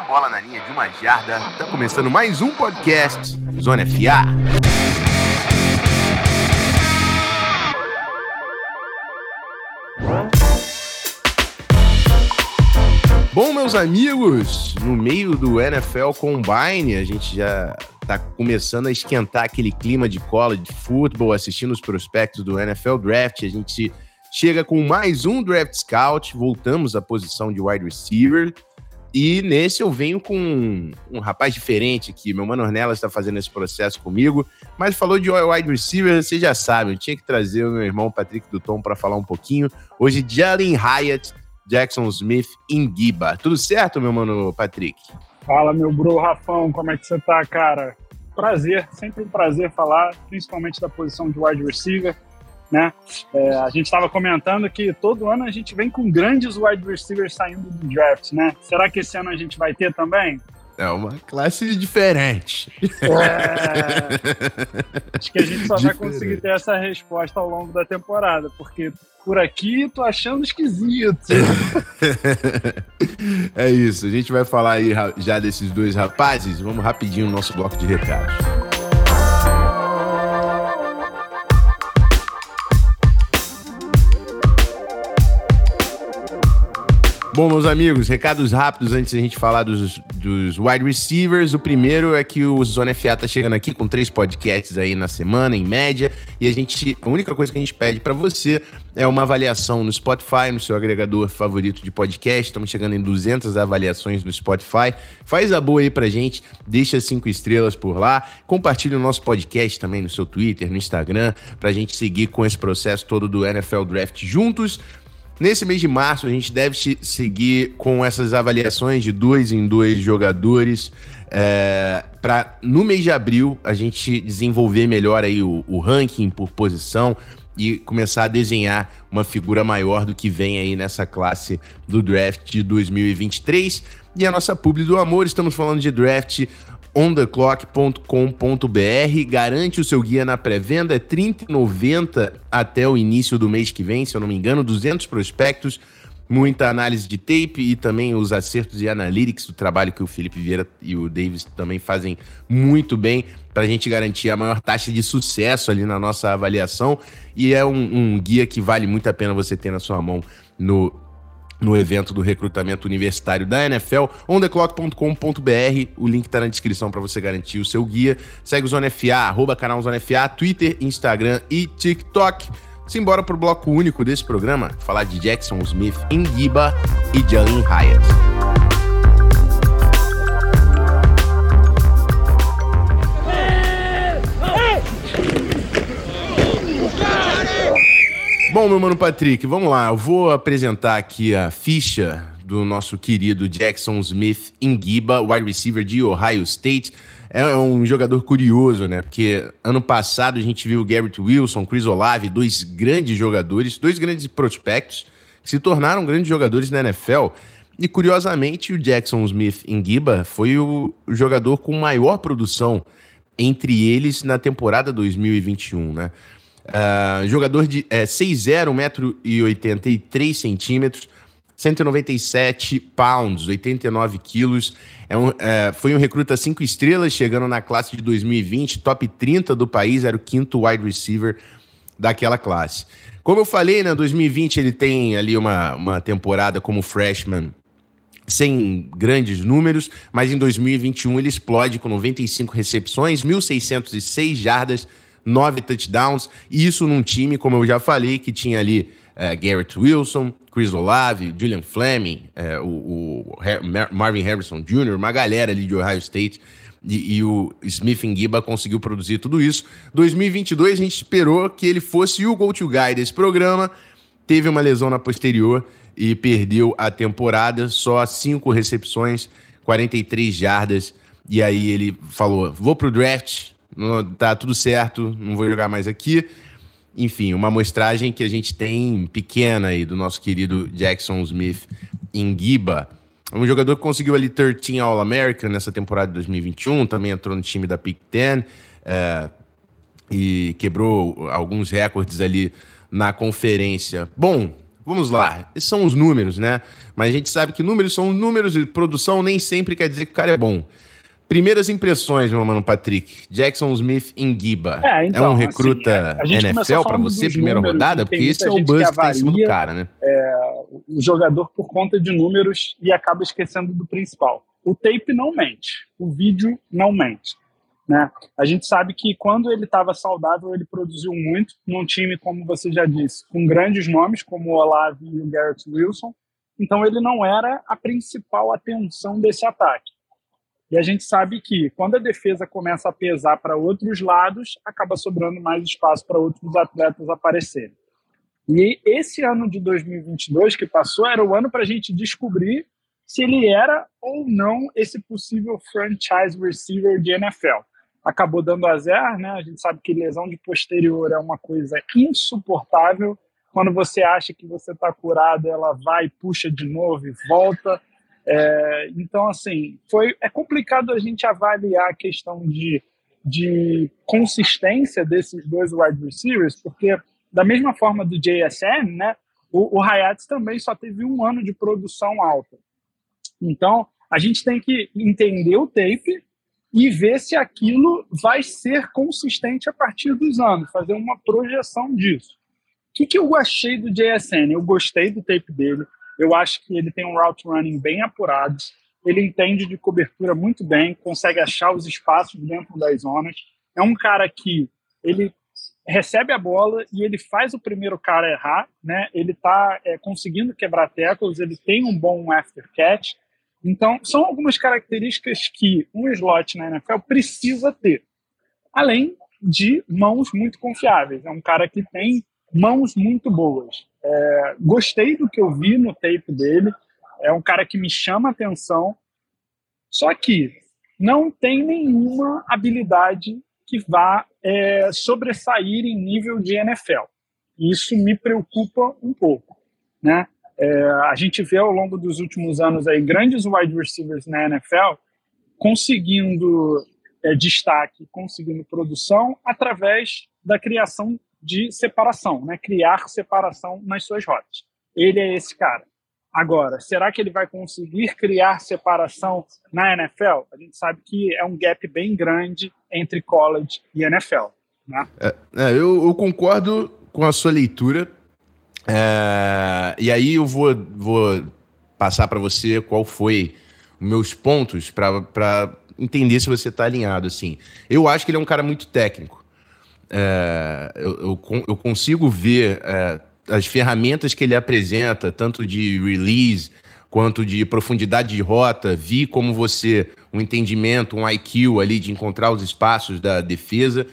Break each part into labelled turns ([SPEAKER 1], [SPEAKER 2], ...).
[SPEAKER 1] uma bola na linha de uma jarda. Tá começando mais um podcast Zona FA. Bom, meus amigos, no meio do NFL Combine, a gente já tá começando a esquentar aquele clima de college futebol, assistindo os prospectos do NFL Draft. A gente chega com mais um Draft Scout, voltamos à posição de wide receiver. E nesse eu venho com um, um rapaz diferente aqui. Meu mano Ornella está fazendo esse processo comigo, mas falou de wide receiver, você já sabe. Eu tinha que trazer o meu irmão Patrick Duton para falar um pouquinho. Hoje, Jalen Hyatt, Jackson Smith em Giba. Tudo certo, meu mano Patrick?
[SPEAKER 2] Fala, meu bro Rafão, como é que você tá, cara? Prazer, sempre um prazer falar, principalmente da posição de wide receiver né? É, a gente estava comentando que todo ano a gente vem com grandes wide receivers saindo do draft, né? Será que esse ano a gente vai ter também?
[SPEAKER 1] É uma classe diferente.
[SPEAKER 2] É... Acho que a gente só diferente. vai conseguir ter essa resposta ao longo da temporada, porque por aqui tô achando esquisito.
[SPEAKER 1] é isso, a gente vai falar aí já desses dois rapazes. Vamos rapidinho no nosso bloco de recados. Bom, meus amigos, recados rápidos antes da gente falar dos, dos wide receivers. O primeiro é que o Zona FA tá chegando aqui com três podcasts aí na semana, em média, e a gente, a única coisa que a gente pede para você é uma avaliação no Spotify, no seu agregador favorito de podcast. Estamos chegando em 200 avaliações no Spotify. Faz a boa aí pra gente, deixa cinco estrelas por lá, compartilha o nosso podcast também no seu Twitter, no Instagram, pra gente seguir com esse processo todo do NFL Draft juntos. Nesse mês de março, a gente deve seguir com essas avaliações de dois em dois jogadores. É, para no mês de abril a gente desenvolver melhor aí o, o, ranking por posição e começar a desenhar uma figura maior do que vem aí nessa classe do draft de 2023. E a nossa publi do amor, estamos falando de draft ontheclock.com.br. Garante o seu guia na pré-venda, é R$ 30,90 até o início do mês que vem, se eu não me engano, 200 prospectos, muita análise de tape e também os acertos e analytics, o trabalho que o Felipe Vieira e o Davis também fazem muito bem para a gente garantir a maior taxa de sucesso ali na nossa avaliação. E é um, um guia que vale muito a pena você ter na sua mão no no evento do recrutamento universitário da NFL, ontheclock.com.br. O link está na descrição para você garantir o seu guia. Segue o Zona FA, arroba canal Zona FA, Twitter, Instagram e TikTok. Simbora pro bloco único desse programa, falar de Jackson Smith, Ingiba e Jalen Hyatt. Bom, meu mano Patrick, vamos lá. Eu vou apresentar aqui a ficha do nosso querido Jackson Smith Ingiba, wide receiver de Ohio State. É um jogador curioso, né? Porque ano passado a gente viu Garrett Wilson, Chris Olave, dois grandes jogadores, dois grandes prospectos que se tornaram grandes jogadores na NFL. E curiosamente, o Jackson Smith Ingiba foi o jogador com maior produção entre eles na temporada 2021, né? Uh, jogador de é, 6'0, 1,83m, 197 pounds, 89 quilos. É um, é, foi um recruta 5 estrelas, chegando na classe de 2020, top 30 do país, era o quinto wide receiver daquela classe. Como eu falei, né, 2020 ele tem ali uma, uma temporada como freshman sem grandes números, mas em 2021 ele explode com 95 recepções, 1.606 jardas, nove touchdowns, e isso num time, como eu já falei, que tinha ali é, Garrett Wilson, Chris Olave, Julian Fleming, é, o, o Marvin Harrison Jr., uma galera ali de Ohio State, e, e, o Smith Giba conseguiu produzir tudo isso. 2022 a gente esperou que ele fosse o go-to-guy desse programa, teve uma lesão na posterior e perdeu a temporada, só cinco recepções, 43 jardas, e aí ele falou, vou pro draft, tá tudo certo, não vou jogar mais aqui. Enfim, uma amostragem que a gente tem pequena aí do nosso querido Jackson Smith em Giba. Um jogador que conseguiu ali 13 All-American nessa temporada de 2021, também entrou no time da Big Ten é, e quebrou alguns recordes ali na conferência. Bom, vamos lá, esses são os números, né? Mas a gente sabe que números são números e produção nem sempre quer dizer que o cara é bom. Primeiras impressões, meu mano Patrick. Jackson Smith em Giba. É, então, é um recruta assim, NFL para você, primeira rodada? Porque esse é o buzz que, tá em cima do cara, né?
[SPEAKER 2] É, o jogador por conta de números e acaba esquecendo do principal. O tape não mente, o vídeo não mente. Né? A gente sabe que quando ele estava saudável, ele produziu muito num time, como você já disse, com grandes nomes, como o Olave e o Garrett Wilson. Então, ele não era a principal atenção desse ataque. E a gente sabe que quando a defesa começa a pesar para outros lados, acaba sobrando mais espaço para outros atletas aparecerem. E esse ano de 2022 que passou era o ano para a gente descobrir se ele era ou não esse possível franchise receiver de NFL. Acabou dando azar, né? A gente sabe que lesão de posterior é uma coisa insuportável. Quando você acha que você está curado, ela vai, puxa de novo e volta. É, então, assim, foi, é complicado a gente avaliar a questão de, de consistência desses dois wide receivers, porque da mesma forma do JSN, né, o, o Hayats também só teve um ano de produção alta. Então, a gente tem que entender o tape e ver se aquilo vai ser consistente a partir dos anos, fazer uma projeção disso. O que, que eu achei do JSN? Eu gostei do tape dele, eu acho que ele tem um route running bem apurado, ele entende de cobertura muito bem, consegue achar os espaços dentro das zonas. É um cara que ele recebe a bola e ele faz o primeiro cara errar, né? Ele está é, conseguindo quebrar tackles, ele tem um bom after catch. Então, são algumas características que um slot na NFL precisa ter. Além de mãos muito confiáveis. É um cara que tem mãos muito boas. É, gostei do que eu vi no tape dele. É um cara que me chama atenção. Só que não tem nenhuma habilidade que vá é, sobressair em nível de NFL. Isso me preocupa um pouco, né? É, a gente vê ao longo dos últimos anos aí grandes wide receivers na NFL conseguindo é, destaque, conseguindo produção através da criação de separação, né? criar separação nas suas rotas. Ele é esse cara. Agora, será que ele vai conseguir criar separação na NFL? A gente sabe que é um gap bem grande entre college e NFL. Né?
[SPEAKER 1] É, é, eu, eu, concordo com a sua leitura. É, e aí eu vou, vou passar para você qual foi os meus pontos para entender se você está alinhado. Assim. Eu acho que ele é um cara muito técnico é, eu, eu, eu, consigo ver é, as ferramentas que ele apresenta, tanto de release quanto de profundidade de rota, vi como você, um entendimento, um IQ ali de encontrar os espaços da defesa.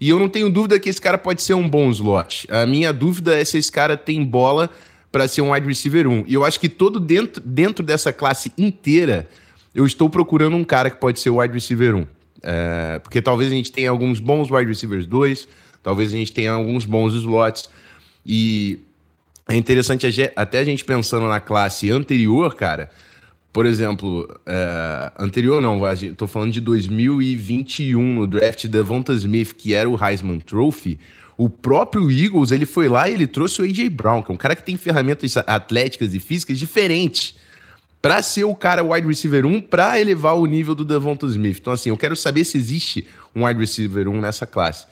[SPEAKER 1] E eu não tenho dúvida que esse cara pode ser um bom slot. A minha dúvida é se esse cara tem bola para ser um wide receiver 1. E eu acho que todo dentro, dentro dessa classe inteira, eu estou procurando um cara que pode ser wide receiver 1. É, porque talvez a gente tenha alguns bons wide receivers 2, talvez a gente tenha alguns bons slots. E é interessante até a gente pensando na classe anterior, cara. Por exemplo, é, anterior não, estou falando de 2021, no draft Devonta Smith, que era o Heisman Trophy. O próprio Eagles, ele foi lá e ele trouxe o A.J. Brown, que é um cara que tem ferramentas atléticas e físicas diferentes para ser o cara wide receiver 1 para elevar o nível do Devonta Smith. Então, assim, eu quero saber se existe um wide receiver 1 nessa classe.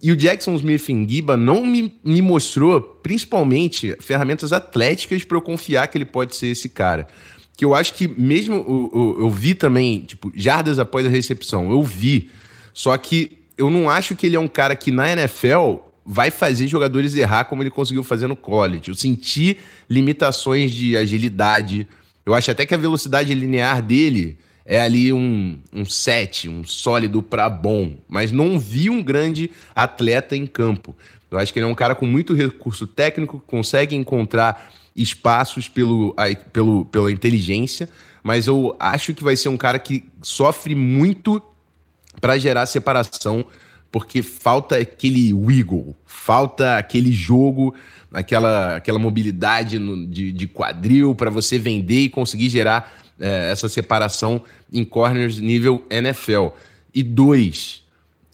[SPEAKER 1] E o Jackson Smith em Giba não me, me mostrou, principalmente, ferramentas atléticas para eu confiar que ele pode ser esse cara. Que eu acho que mesmo eu, eu, eu vi também, tipo, jardas após a recepção, eu vi. Só que eu não acho que ele é um cara que na NFL vai fazer jogadores errar como ele conseguiu fazer no college. Eu senti limitações de agilidade, eu acho até que a velocidade linear dele é ali um, um 7, um sólido para bom, mas não vi um grande atleta em campo. Eu acho que ele é um cara com muito recurso técnico, consegue encontrar espaços pelo, pelo, pela inteligência, mas eu acho que vai ser um cara que sofre muito para gerar separação, porque falta aquele wiggle, falta aquele jogo aquela, aquela mobilidade no, de, de quadril para você vender e conseguir gerar é, essa separação em corners nível NFL. E dois,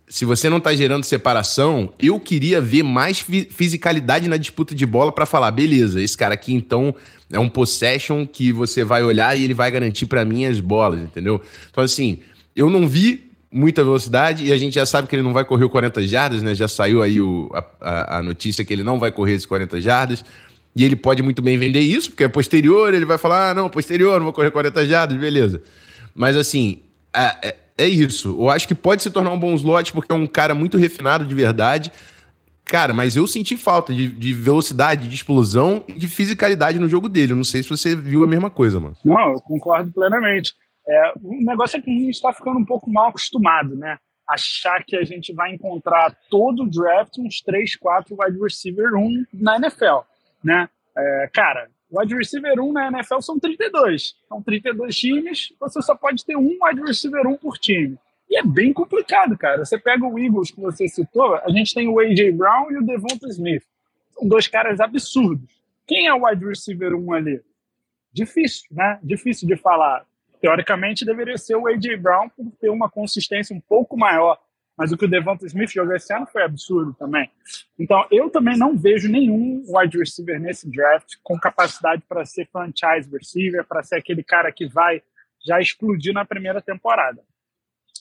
[SPEAKER 1] se você não tá gerando separação, eu queria ver mais fi fisicalidade na disputa de bola para falar, beleza, esse cara aqui então é um possession que você vai olhar e ele vai garantir para mim as bolas, entendeu? Então assim, eu não vi muita velocidade e a gente já sabe que ele não vai correr o 40 jardas, né? Já saiu aí o, a, a notícia que ele não vai correr esses 40 jardas. E ele pode muito bem vender isso, porque é posterior, ele vai falar, ah, não, posterior, não vou correr 40 jardas, beleza. Mas assim, é, é, é, isso. Eu acho que pode se tornar um bom slot, porque é um cara muito refinado de verdade. Cara, mas eu senti falta de, de velocidade, de explosão e de fisicalidade no jogo dele. Eu não sei se você viu a mesma coisa, mano.
[SPEAKER 2] Não, eu concordo plenamente. É, o negócio é que a gente está ficando um pouco mal acostumado, né? Achar que a gente vai encontrar todo o draft uns 3, 4 wide receiver 1 na NFL né? É, cara, wide receiver 1 na NFL são 32. São 32 times, você só pode ter um wide receiver 1 por time. E é bem complicado, cara. Você pega o Eagles que você citou, a gente tem o A.J. Brown e o Devonta Smith. São dois caras absurdos. Quem é o wide receiver 1 ali? Difícil, né? Difícil de falar. Teoricamente, deveria ser o A.J. Brown por ter uma consistência um pouco maior mas o que o Devonta Smith jogou esse ano foi absurdo também. Então, eu também não vejo nenhum wide receiver nesse draft com capacidade para ser franchise receiver, para ser aquele cara que vai já explodir na primeira temporada.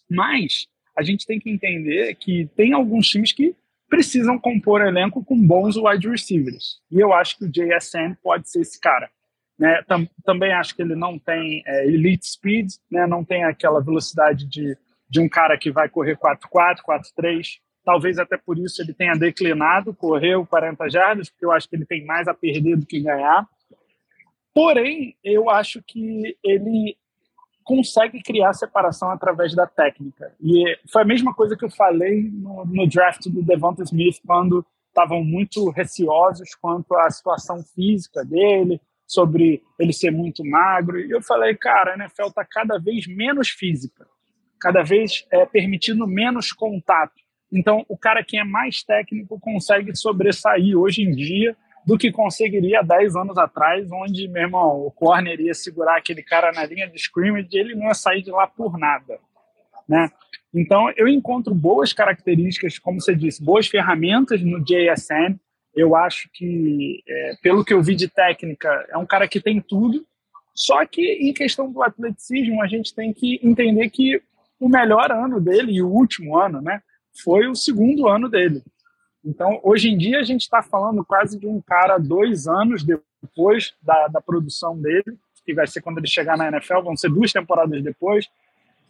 [SPEAKER 2] Mas a gente tem que entender que tem alguns times que precisam compor elenco com bons wide receivers. E eu acho que o JSN pode ser esse cara. Né? Tam, também acho que ele não tem é, elite speed, né? não tem aquela velocidade de de um cara que vai correr 4-4, 4-3. Talvez até por isso ele tenha declinado, correu 40 jardas, porque eu acho que ele tem mais a perder do que ganhar. Porém, eu acho que ele consegue criar separação através da técnica. E foi a mesma coisa que eu falei no, no draft do Devonta Smith, quando estavam muito receosos quanto à situação física dele, sobre ele ser muito magro. E eu falei, cara, a NFL está cada vez menos física cada vez é, permitindo menos contato. Então, o cara que é mais técnico consegue sobressair hoje em dia do que conseguiria 10 anos atrás, onde, meu irmão, o corner ia segurar aquele cara na linha de scrimmage e ele não ia sair de lá por nada. Né? Então, eu encontro boas características, como você disse, boas ferramentas no JSN. Eu acho que, é, pelo que eu vi de técnica, é um cara que tem tudo. Só que, em questão do atleticismo, a gente tem que entender que o melhor ano dele e o último ano, né? Foi o segundo ano dele. Então, hoje em dia, a gente está falando quase de um cara dois anos depois da, da produção dele, que vai ser quando ele chegar na NFL, vão ser duas temporadas depois.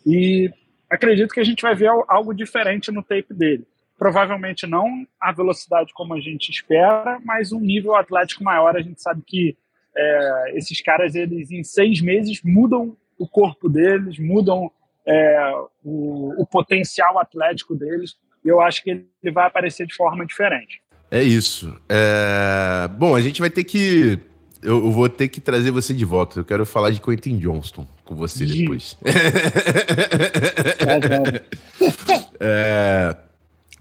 [SPEAKER 2] E acredito que a gente vai ver algo diferente no tape dele. Provavelmente não a velocidade como a gente espera, mas um nível atlético maior. A gente sabe que é, esses caras, eles em seis meses mudam o corpo deles, mudam é, o, o, potencial atlético deles. E eu acho que ele vai aparecer de forma diferente.
[SPEAKER 1] É isso. É... Bom, a gente vai ter que. Eu, vou ter que trazer você de volta. Eu quero falar de Quentin Johnston com você depois. é...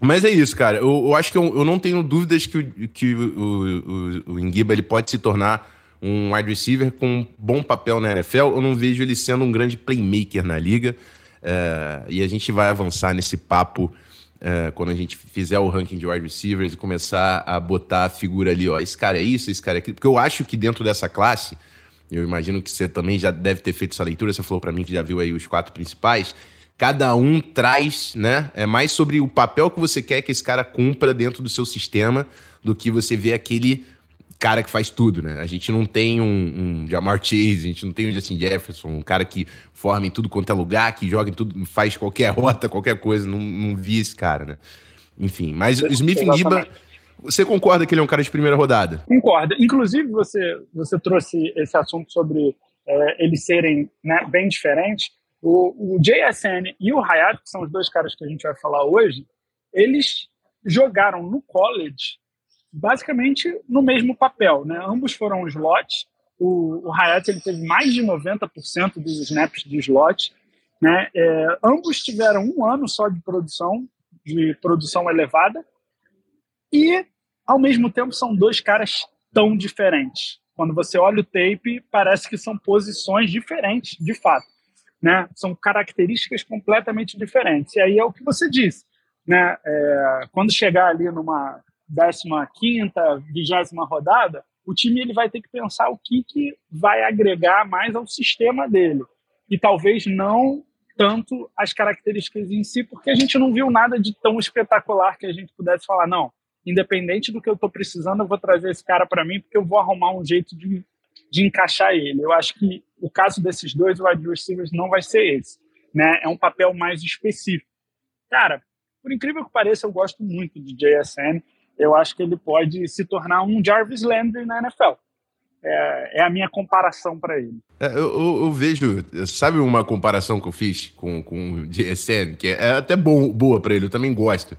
[SPEAKER 1] Mas é isso, cara. Eu, eu acho que eu, eu, não tenho dúvidas que, o, que o, o, o ele pode se tornar um wide receiver com um bom papel na NFL. Eu não vejo ele sendo um grande playmaker na liga. É, e a gente vai avançar nesse papo é, quando a gente fizer o ranking de wide receivers e começar a botar a figura ali, ó, esse cara é isso, esse cara é aquilo. Porque eu acho que dentro dessa classe, eu imagino que você também já deve ter feito essa leitura, você falou para mim que já viu aí os quatro principais. Cada um traz, né? É mais sobre o papel que você quer que esse cara cumpra dentro do seu sistema do que você vê aquele cara que faz tudo, né? A gente não tem um, um Jamar Chase, a gente não tem um Justin Jefferson, um cara que forma em tudo quanto é lugar, que joga em tudo, faz qualquer rota, qualquer coisa. Não, não vi esse cara, né? Enfim, mas o Smith Ndiba, você concorda que ele é um cara de primeira rodada?
[SPEAKER 2] Concordo. Inclusive, você, você trouxe esse assunto sobre é, eles serem né, bem diferentes. O, o JSN e o Hayat, que são os dois caras que a gente vai falar hoje, eles jogaram no college basicamente no mesmo papel. Né? Ambos foram slots. O, o Hayat ele teve mais de 90% dos snaps de slot. Né? É, ambos tiveram um ano só de produção, de produção elevada, e ao mesmo tempo são dois caras tão diferentes. Quando você olha o tape, parece que são posições diferentes, de fato. Né? São características completamente diferentes. E aí é o que você disse. né, é, quando chegar ali numa 15 vigésima rodada, o time ele vai ter que pensar o que, que vai agregar mais ao sistema dele. E talvez não tanto as características em si, porque a gente não viu nada de tão espetacular que a gente pudesse falar, não, independente do que eu estou precisando, eu vou trazer esse cara para mim, porque eu vou arrumar um jeito de, de encaixar ele. Eu acho que o caso desses dois wide receivers não vai ser esse. Né? É um papel mais específico. Cara, por incrível que pareça, eu gosto muito de JSN. Eu acho que ele pode se tornar um Jarvis Landry na NFL. É, é a minha comparação para ele.
[SPEAKER 1] É, eu, eu, eu, vejo, sabe uma comparação que eu fiz com, com o JSN, que é até bom, boa para ele, eu também gosto.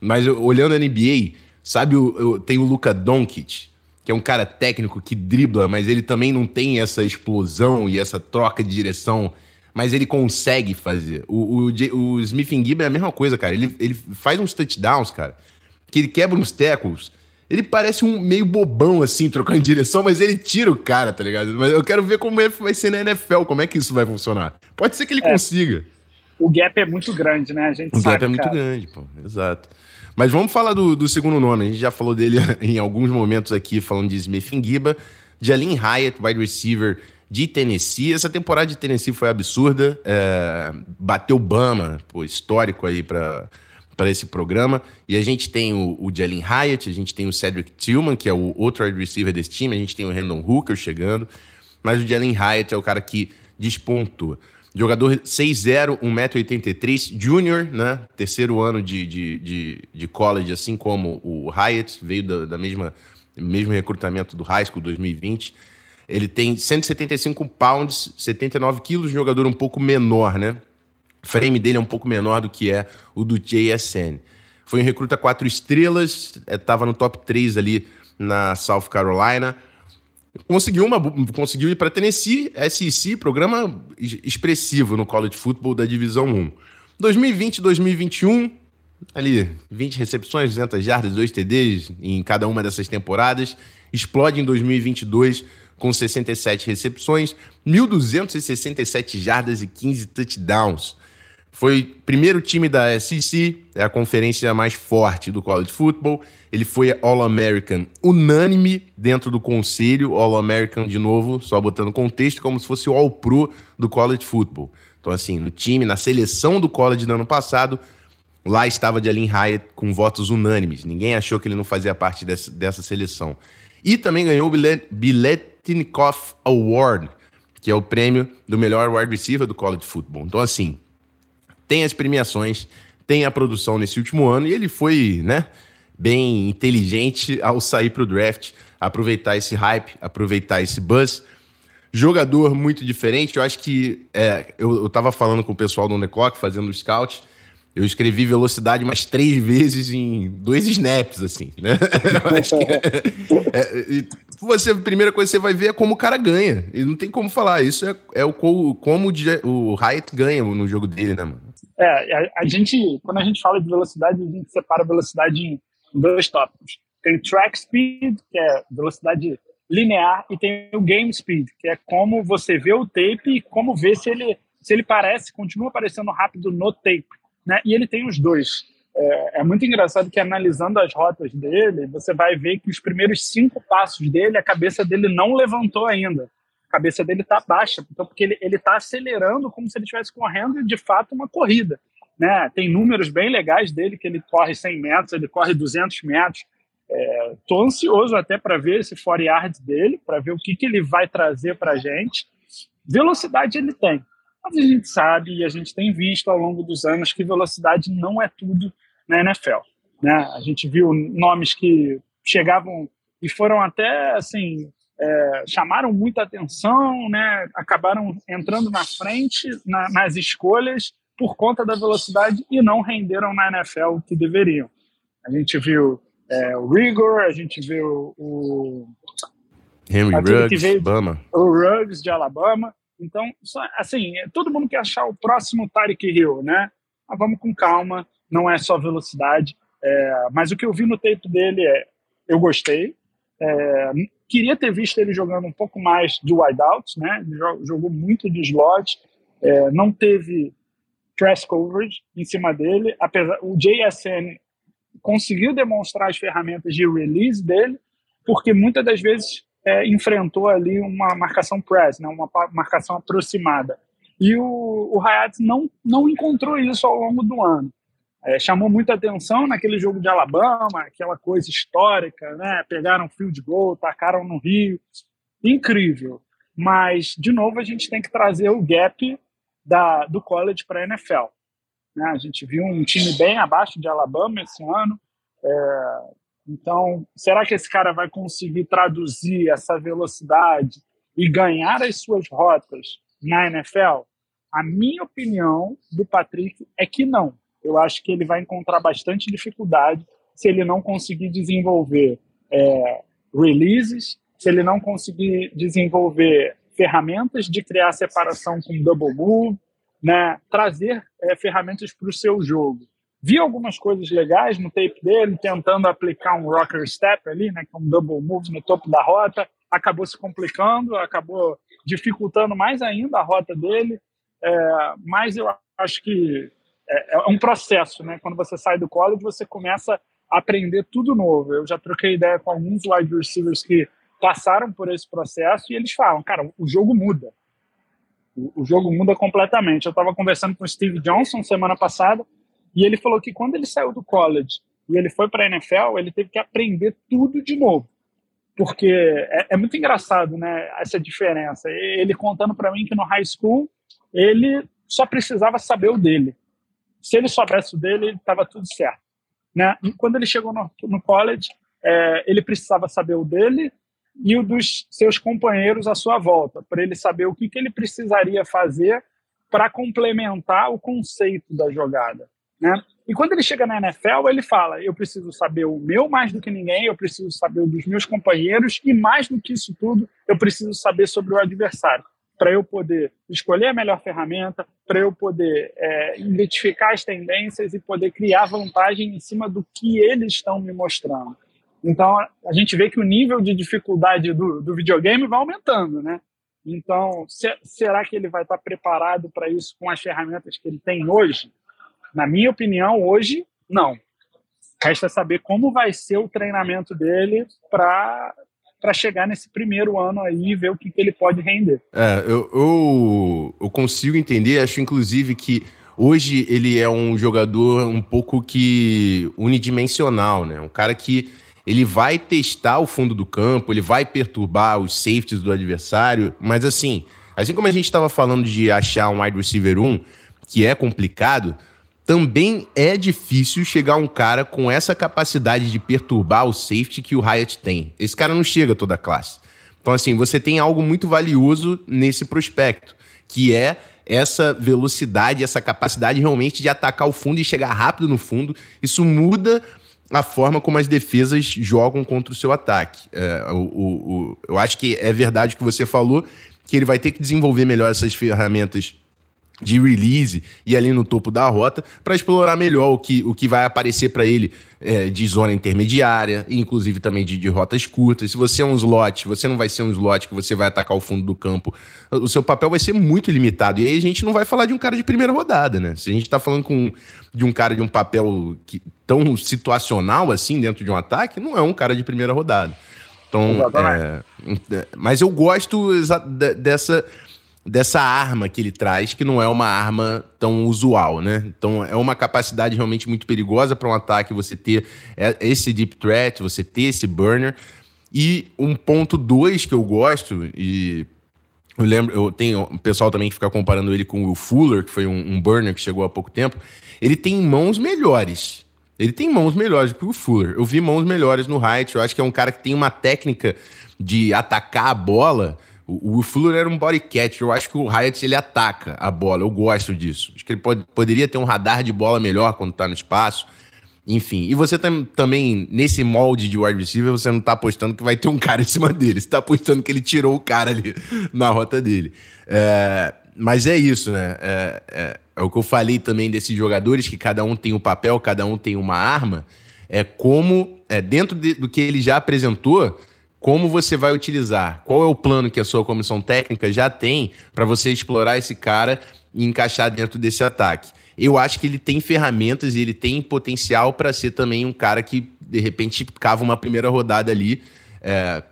[SPEAKER 1] Mas eu, olhando a NBA, sabe, eu, tem o Luca Doncic, que é um cara técnico que dribla, mas ele também não tem essa explosão e essa troca de direção, mas ele consegue fazer. O, o, o Smith Gibb é a mesma coisa, cara. Ele, ele faz uns touchdowns, cara, que ele quebra uns tackles. Ele parece um meio bobão, assim, trocando direção, mas ele tira o cara, tá ligado? Mas eu quero ver como é, vai ser na NFL, como é que isso vai funcionar. Pode ser que ele é. consiga.
[SPEAKER 2] O gap é muito grande, né? A gente o
[SPEAKER 1] sabe, gap é muito cara. grande, pô. Exato. Mas vamos falar do, do, segundo nome. A gente já falou dele em alguns momentos aqui, falando de Smith Giba, de Alin Hyatt, wide receiver de Tennessee. Essa temporada de Tennessee foi absurda. É, bateu Bama, pô, histórico aí para para esse programa. E a gente tem o, o Jalen Hyatt, a gente tem o Cedric Tillman, que é o outro wide receiver desse time, a gente tem o Randall Hooker chegando, mas o Jalen Hyatt é o cara que despontou. Jogador 6'0", 1,83m, júnior, né? Terceiro ano de, de, de, de, college, assim como o Hyatt, veio da, da mesma mesmo recrutamento do High School 2020. Ele tem 175 pounds, 79 quilos, jogador um pouco menor, né? O frame dele é um pouco menor do que é o do JSN. Foi um recruta quatro estrelas, estava é, no top 3 ali na South Carolina. Conseguiu, uma, conseguiu ir para Tennessee, SEC, programa expressivo no college football da Divisão 1. 2020 2021, ali 20 recepções, 200 jardas, 2 TDs em cada uma dessas temporadas. Explode em 2022 com 67 recepções, 1.267 jardas e 15 touchdowns. Foi primeiro time da SEC, é a conferência mais forte do college football. Ele foi All-American unânime dentro do conselho, All-American de novo, só botando contexto, como se fosse o All-Pro do college football. Então, assim, no time, na seleção do college do ano passado, lá estava Jalen Hyatt com votos unânimes. Ninguém achou que ele não fazia parte dessa, dessa seleção. E também ganhou o Biletnikoff Award, que é o prêmio do melhor wide receiver do college football. Então, assim, tem as premiações, tem a produção nesse último ano e ele foi, né, bem inteligente ao sair para o draft, aproveitar esse hype, aproveitar esse buzz. Jogador muito diferente, eu acho que é, eu, estava falando com o pessoal do Neclock fazendo o scout. Eu escrevi velocidade mais três vezes em dois snaps, assim, né? é, é, você, a primeira coisa que você vai ver é como o cara ganha. E não tem como falar. Isso é, é o, como o Hyatt ganha no jogo dele, né, mano?
[SPEAKER 2] É, a, a, gente, quando a gente fala de velocidade, a gente separa a velocidade em dois tópicos. Tem track speed, que é velocidade linear, e tem o game speed, que é como você vê o tape e como vê se ele, se ele parece, continua parecendo rápido no tape. Né? E ele tem os dois. É, é, muito engraçado que analisando as rotas dele, você vai ver que os primeiros cinco passos dele, a cabeça dele não levantou ainda cabeça dele está baixa, então porque ele está acelerando como se ele estivesse correndo de fato uma corrida, né? Tem números bem legais dele que ele corre 100 metros, ele corre 200 metros. Estou é, ansioso até para ver esse 40 yards dele, para ver o que, que ele vai trazer para a gente. Velocidade ele tem, mas a gente sabe e a gente tem visto ao longo dos anos que velocidade não é tudo na NFL. Né? A gente viu nomes que chegavam e foram até assim é, chamaram muita atenção, né? acabaram entrando na frente na, nas escolhas por conta da velocidade e não renderam na NFL o que deveriam. A gente viu é, o Rigor, a gente viu o
[SPEAKER 1] Henry Ruggs, veio, Alabama.
[SPEAKER 2] o Ruggs de Alabama. Então, assim, todo mundo quer achar o próximo Tyreek Hill, né? Mas vamos com calma, não é só velocidade. É, mas o que eu vi no tape dele é, eu gostei. É, Queria ter visto ele jogando um pouco mais de wideouts, né? Jogou muito de slot, é, não teve press coverage em cima dele. Apesar, o JSN conseguiu demonstrar as ferramentas de release dele, porque muitas das vezes é, enfrentou ali uma marcação press, né, uma marcação aproximada. E o, o Hayat não, não encontrou isso ao longo do ano. É, chamou muita atenção naquele jogo de Alabama, aquela coisa histórica, né? Pegaram field goal, tacaram no Rio. Incrível. Mas, de novo, a gente tem que trazer o gap da, do college para a NFL. Né? A gente viu um time bem abaixo de Alabama esse ano. É, então, será que esse cara vai conseguir traduzir essa velocidade e ganhar as suas rotas na NFL? A minha opinião do Patrick é que não. Eu acho que ele vai encontrar bastante dificuldade se ele não conseguir desenvolver é, releases, se ele não conseguir desenvolver ferramentas de criar separação com double move, né, trazer é, ferramentas para o seu jogo. Vi algumas coisas legais no tape dele, tentando aplicar um rocker step ali, né, é um double move no topo da rota, acabou se complicando, acabou dificultando mais ainda a rota dele. É, mas eu acho que é, é, um processo, né? Quando você sai do college, você começa a aprender tudo novo. Eu já troquei ideia com alguns wide receivers que passaram por esse processo e eles falam, cara, o jogo muda. O, o jogo muda completamente. Eu estava conversando com o Steve Johnson semana passada e ele falou que quando ele saiu do college e ele foi para a NFL, ele teve que aprender tudo de novo. Porque é, é muito engraçado, né, essa diferença. Ele contando para mim que no high school ele só precisava saber o dele. Se ele soubesse dele, estava tudo certo. Né? E quando ele chegou no, no college, é, ele precisava saber o dele e o dos seus companheiros à sua volta, para ele saber o que, que ele precisaria fazer para complementar o conceito da jogada. Né? E quando ele chega na NFL, ele fala: eu preciso saber o meu mais do que ninguém, eu preciso saber o dos meus companheiros, e mais do que isso tudo, eu preciso saber sobre o adversário para eu poder escolher a melhor ferramenta, para eu poder é, identificar as tendências e poder criar vantagem em cima do que eles estão me mostrando. Então, a gente vê que o nível de dificuldade do, do videogame vai aumentando, né? Então, se, será que ele vai estar preparado para isso com as ferramentas que ele tem hoje? Na minha opinião, hoje, não. Resta saber como vai ser o treinamento dele para para chegar nesse primeiro ano aí e ver o que, que ele pode render.
[SPEAKER 1] É, eu, eu, eu consigo entender, acho inclusive que hoje ele é um jogador um pouco que unidimensional, né? Um cara que ele vai testar o fundo do campo, ele vai perturbar os safeties do adversário, mas assim, assim como a gente estava falando de achar um wide receiver 1, que é complicado, também é difícil chegar um cara com essa capacidade de perturbar o safety que o Hyatt tem. Esse cara não chega a toda a classe. Então, assim, você tem algo muito valioso nesse prospecto, que é essa velocidade, essa capacidade realmente de atacar o fundo e chegar rápido no fundo. Isso muda a forma como as defesas jogam contra o seu ataque. É, o, o, o, eu acho que é verdade o que você falou, que ele vai ter que desenvolver melhor essas ferramentas de release e ali no topo da rota para explorar melhor o que, o que vai aparecer para ele é, de zona intermediária, inclusive também de, de, rotas curtas. Se você é um slot, você não vai ser um slot que você vai atacar o fundo do campo. O seu papel vai ser muito limitado. E aí a gente não vai falar de um cara de primeira rodada, né? Se a gente está falando com, de um cara de um papel que, tão situacional assim dentro de um ataque, não é um cara de primeira rodada. Então, é, é, mas eu gosto dessa dessa arma que ele traz, que não é uma arma tão usual, né? Então é uma capacidade realmente muito perigosa para um ataque você ter é, esse deep threat, você ter esse burner. E um ponto dois que eu gosto, e eu lembro, eu tenho o pessoal também que fica comparando ele com o Fuller, que foi um, um burner que chegou há pouco tempo. Ele tem mãos melhores. Ele tem mãos melhores que o Fuller. Eu vi mãos melhores no Height. Eu acho que é um cara que tem uma técnica de atacar a bola o, o Fuller era um body. Eu acho que o Hyatt ele ataca a bola. Eu gosto disso. Acho que ele pode, poderia ter um radar de bola melhor quando tá no espaço. Enfim, e você tam, também, nesse molde de wide receiver, você não tá apostando que vai ter um cara em cima dele. Você tá apostando que ele tirou o cara ali na rota dele. É, mas é isso, né? É, é, é, o que eu falei também desses jogadores, que cada um tem um papel, cada um tem uma arma. É como, é, dentro de, do que ele já apresentou, como você vai utilizar, qual é o plano que a sua comissão técnica já tem para você explorar esse cara e encaixar dentro desse ataque. eu acho que ele tem ferramentas e ele tem potencial para ser também um cara que, de repente, cava uma primeira rodada ali. É,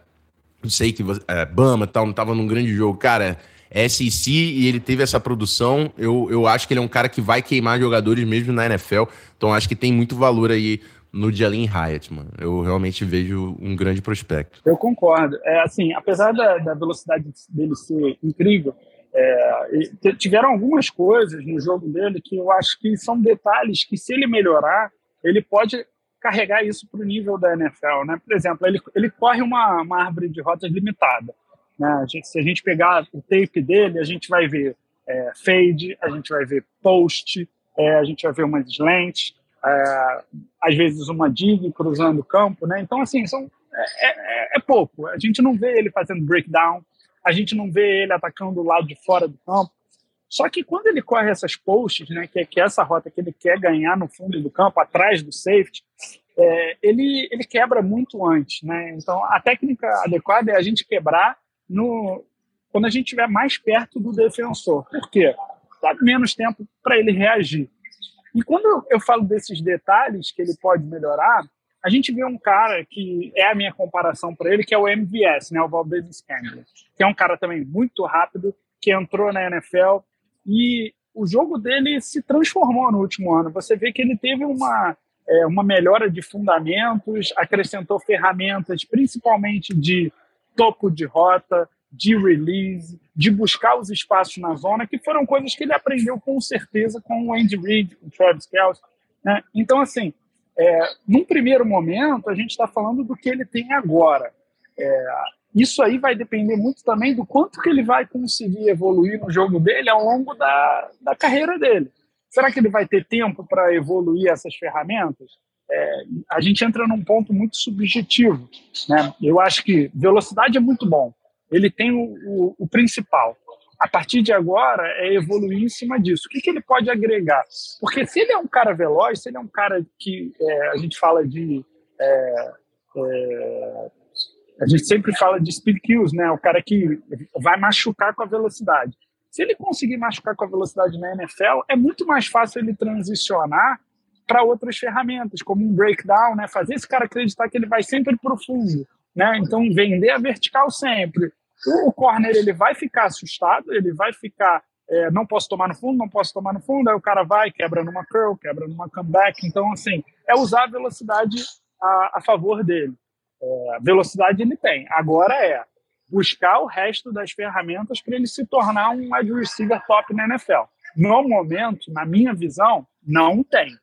[SPEAKER 1] não sei que é, Bama tal, não estava num grande jogo. Cara, é SEC e ele teve essa produção. Eu, eu acho que ele é um cara que vai queimar jogadores mesmo na NFL. Então acho que tem muito valor aí no Jalen Hyatt, mano. Eu realmente vejo um grande prospecto.
[SPEAKER 2] Eu concordo. É assim, apesar da, da velocidade dele ser incrível, é, tiveram algumas coisas no jogo dele que eu acho que são detalhes que, se ele melhorar, ele pode carregar isso para o nível da NFL. Né? Por exemplo, ele, ele corre uma, uma árvore de rotas limitada. Né? A gente, se a gente pegar o tape dele, a gente vai ver é, fade, a gente vai ver post, é, a gente vai ver umas lentes, é, às vezes uma dig cruzando o campo. Né? Então, assim, são, é, é, é pouco. A gente não vê ele fazendo breakdown, a gente não vê ele atacando o lado de fora do campo. Só que quando ele corre essas posts, né, que, é, que é essa rota que ele quer ganhar no fundo do campo, atrás do safety, é, ele, ele quebra muito antes. Né? Então, a técnica adequada é a gente quebrar no, quando a gente estiver mais perto do defensor. Por quê? Dá menos tempo para ele reagir. E quando eu falo desses detalhes que ele pode melhorar, a gente vê um cara que é a minha comparação para ele, que é o MVS, né, o Valdez Scandler, que é um cara também muito rápido, que entrou na NFL e o jogo dele se transformou no último ano. Você vê que ele teve uma, é, uma melhora de fundamentos, acrescentou ferramentas, principalmente de topo de rota, de release, de buscar os espaços na zona, que foram coisas que ele aprendeu com certeza com o Andy Reid, com o Travis Kelce. Né? Então, assim, é, num primeiro momento, a gente está falando do que ele tem agora. É, isso aí vai depender muito também do quanto que ele vai conseguir evoluir no jogo dele ao longo da, da carreira dele. Será que ele vai ter tempo para evoluir essas ferramentas? É, a gente entra num ponto muito subjetivo. Né? Eu acho que velocidade é muito bom. Ele tem o, o, o principal. A partir de agora é evoluir em cima disso. O que, que ele pode agregar? Porque se ele é um cara veloz, se ele é um cara que é, a gente fala de é, é a gente sempre fala de speed kills, né? O cara que vai machucar com a velocidade. Se ele conseguir machucar com a velocidade na NFL, é muito mais fácil ele transicionar para outras ferramentas, como um breakdown, né? Fazer esse cara acreditar que ele vai sempre para o fundo, né? Então vender a vertical sempre. O corner ele vai ficar assustado, ele vai ficar é, não posso tomar no fundo, não posso tomar no fundo, aí o cara vai, quebra numa curl, quebra numa comeback. Então, assim, é usar a velocidade a, a favor dele. É, velocidade ele tem. Agora é buscar o resto das ferramentas para ele se tornar um wide receiver top na NFL. No momento, na minha visão, não tem.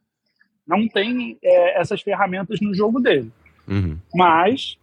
[SPEAKER 2] Não tem é, essas ferramentas no jogo dele. Uhum. Mas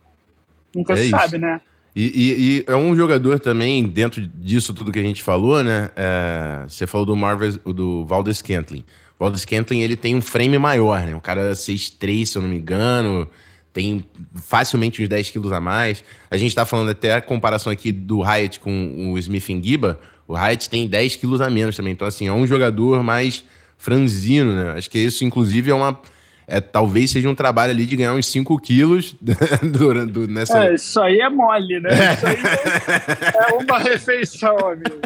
[SPEAKER 2] nunca é se isso. sabe, né?
[SPEAKER 1] E, e, e, é um jogador também, dentro disso tudo que a gente falou, né? É, você falou do Marvel, do Valdez Scantling. O Valdez Scantling, ele tem um frame maior, né? Um cara 6'3", se eu não me engano tem facilmente uns 10 quilos a mais. A gente está falando até a comparação aqui do Hyatt com o Smith Giba. O Hyatt tem 10 quilos a menos também. Então, assim, é um jogador mais franzino, né? Acho que isso, inclusive, é uma. É, talvez seja um trabalho ali de ganhar uns 5 quilos durante, nessa.
[SPEAKER 2] É, isso aí é mole, né? Isso aí é, é uma refeição, amigo.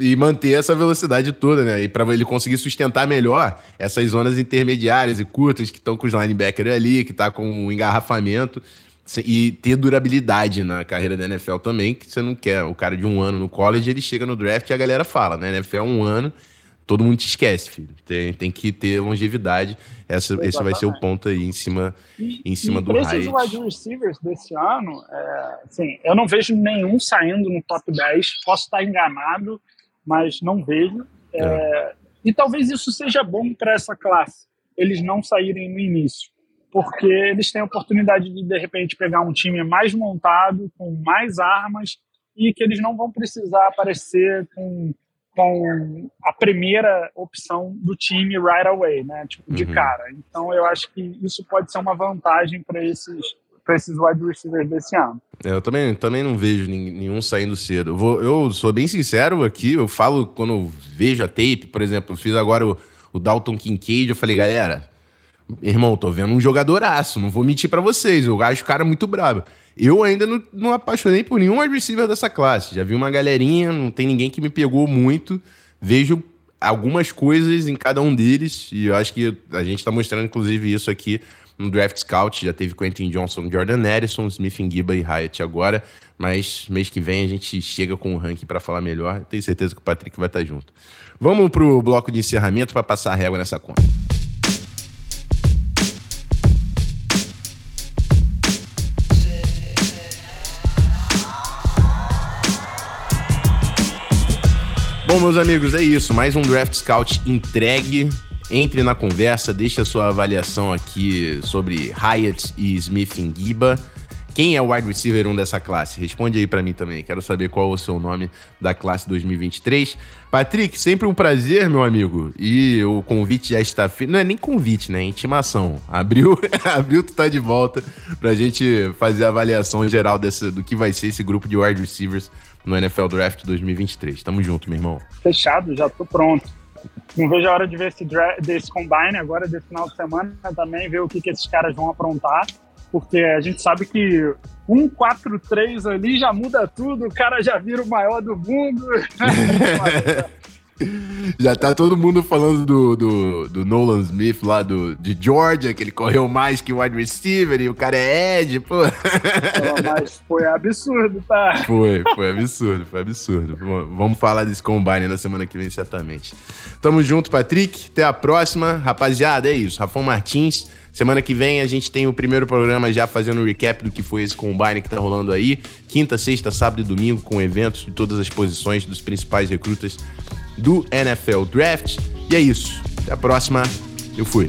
[SPEAKER 1] e, e, manter essa velocidade toda, né? E para ele conseguir sustentar melhor essas zonas intermediárias e curtas que estão com os linebackers ali, que tá com um engarrafamento e ter durabilidade na carreira da NFL também, que você não quer. O cara de um ano no college, ele chega no draft e a galera fala, né? NFL é um ano, todo mundo te esquece, filho. Tem, tem que ter longevidade. Essa, esse vai ser o ponto aí em cima, e, em cima e do
[SPEAKER 2] Hyatt. esses wide receivers desse ano, é, assim, eu não vejo nenhum saindo no top 10. Posso estar enganado, mas não vejo. É, é. E talvez isso seja bom para essa classe, eles não saírem no início. Porque eles têm a oportunidade de, de repente, pegar um time mais montado, com mais armas, e que eles não vão precisar aparecer com com a primeira opção do time right away, né? Tipo, de uhum. cara. Então eu acho que isso pode ser uma vantagem para esses para esses wide receivers desse ano.
[SPEAKER 1] É, eu também, também não vejo nenhum saindo cedo. Eu, vou, eu sou bem sincero aqui, eu falo quando eu vejo a tape, por exemplo, eu fiz agora o, o Dalton Kincaid, eu falei, galera, irmão, tô vendo um jogadoraço, não vou mentir para vocês, eu acho o cara muito brabo. Eu ainda não, não apaixonei por nenhum receiver dessa classe. Já vi uma galerinha, não tem ninguém que me pegou muito. Vejo algumas coisas em cada um deles, e eu acho que a gente está mostrando, inclusive, isso aqui no Draft Scout. Já teve Quentin Johnson, Jordan Edison, Smith Giba e Hyatt agora, mas mês que vem a gente chega com o ranking para falar melhor. Tenho certeza que o Patrick vai estar tá junto. Vamos pro bloco de encerramento para passar a régua nessa conta. Bom, meus amigos, é isso. Mais um Draft Scout entregue. Entre na conversa, deixe a sua avaliação aqui sobre Hyatt e Smith em Giba. Quem é o wide receiver 1 dessa classe? Responde aí para mim também. Quero saber qual é o seu nome da classe 2023. Patrick, sempre um prazer, meu amigo. E o convite já está feito. Não é nem convite, né? É intimação. Abriu, abriu, tu tá de volta pra gente fazer a avaliação geral desse, do que vai ser esse grupo de wide receivers no NFL Draft 2023. Tamo junto, meu irmão.
[SPEAKER 2] Fechado, já tô pronto. Não vejo a hora de ver esse, draft, desse combine agora, desse final de semana, também ver o que, que esses caras vão aprontar, porque a gente sabe que um 4-3 ali já muda tudo, o cara já vira o maior do mundo.
[SPEAKER 1] Já tá todo mundo falando do, do, do, Nolan Smith lá do, de Georgia, que ele correu mais que o wide receiver e o cara é Ed, pô.
[SPEAKER 2] Mas foi absurdo, tá?
[SPEAKER 1] Foi, foi absurdo, foi absurdo. Vamos falar desse combine na semana que vem, certamente. Tamo junto, Patrick. Até a próxima. Rapaziada, é isso. Rafão Martins. Semana que vem a gente tem o primeiro programa já fazendo um recap do que foi esse combine que tá rolando aí. Quinta, sexta, sábado e domingo com eventos de todas as posições dos principais recrutas do NFL Draft. E é isso. Até a próxima. Eu fui.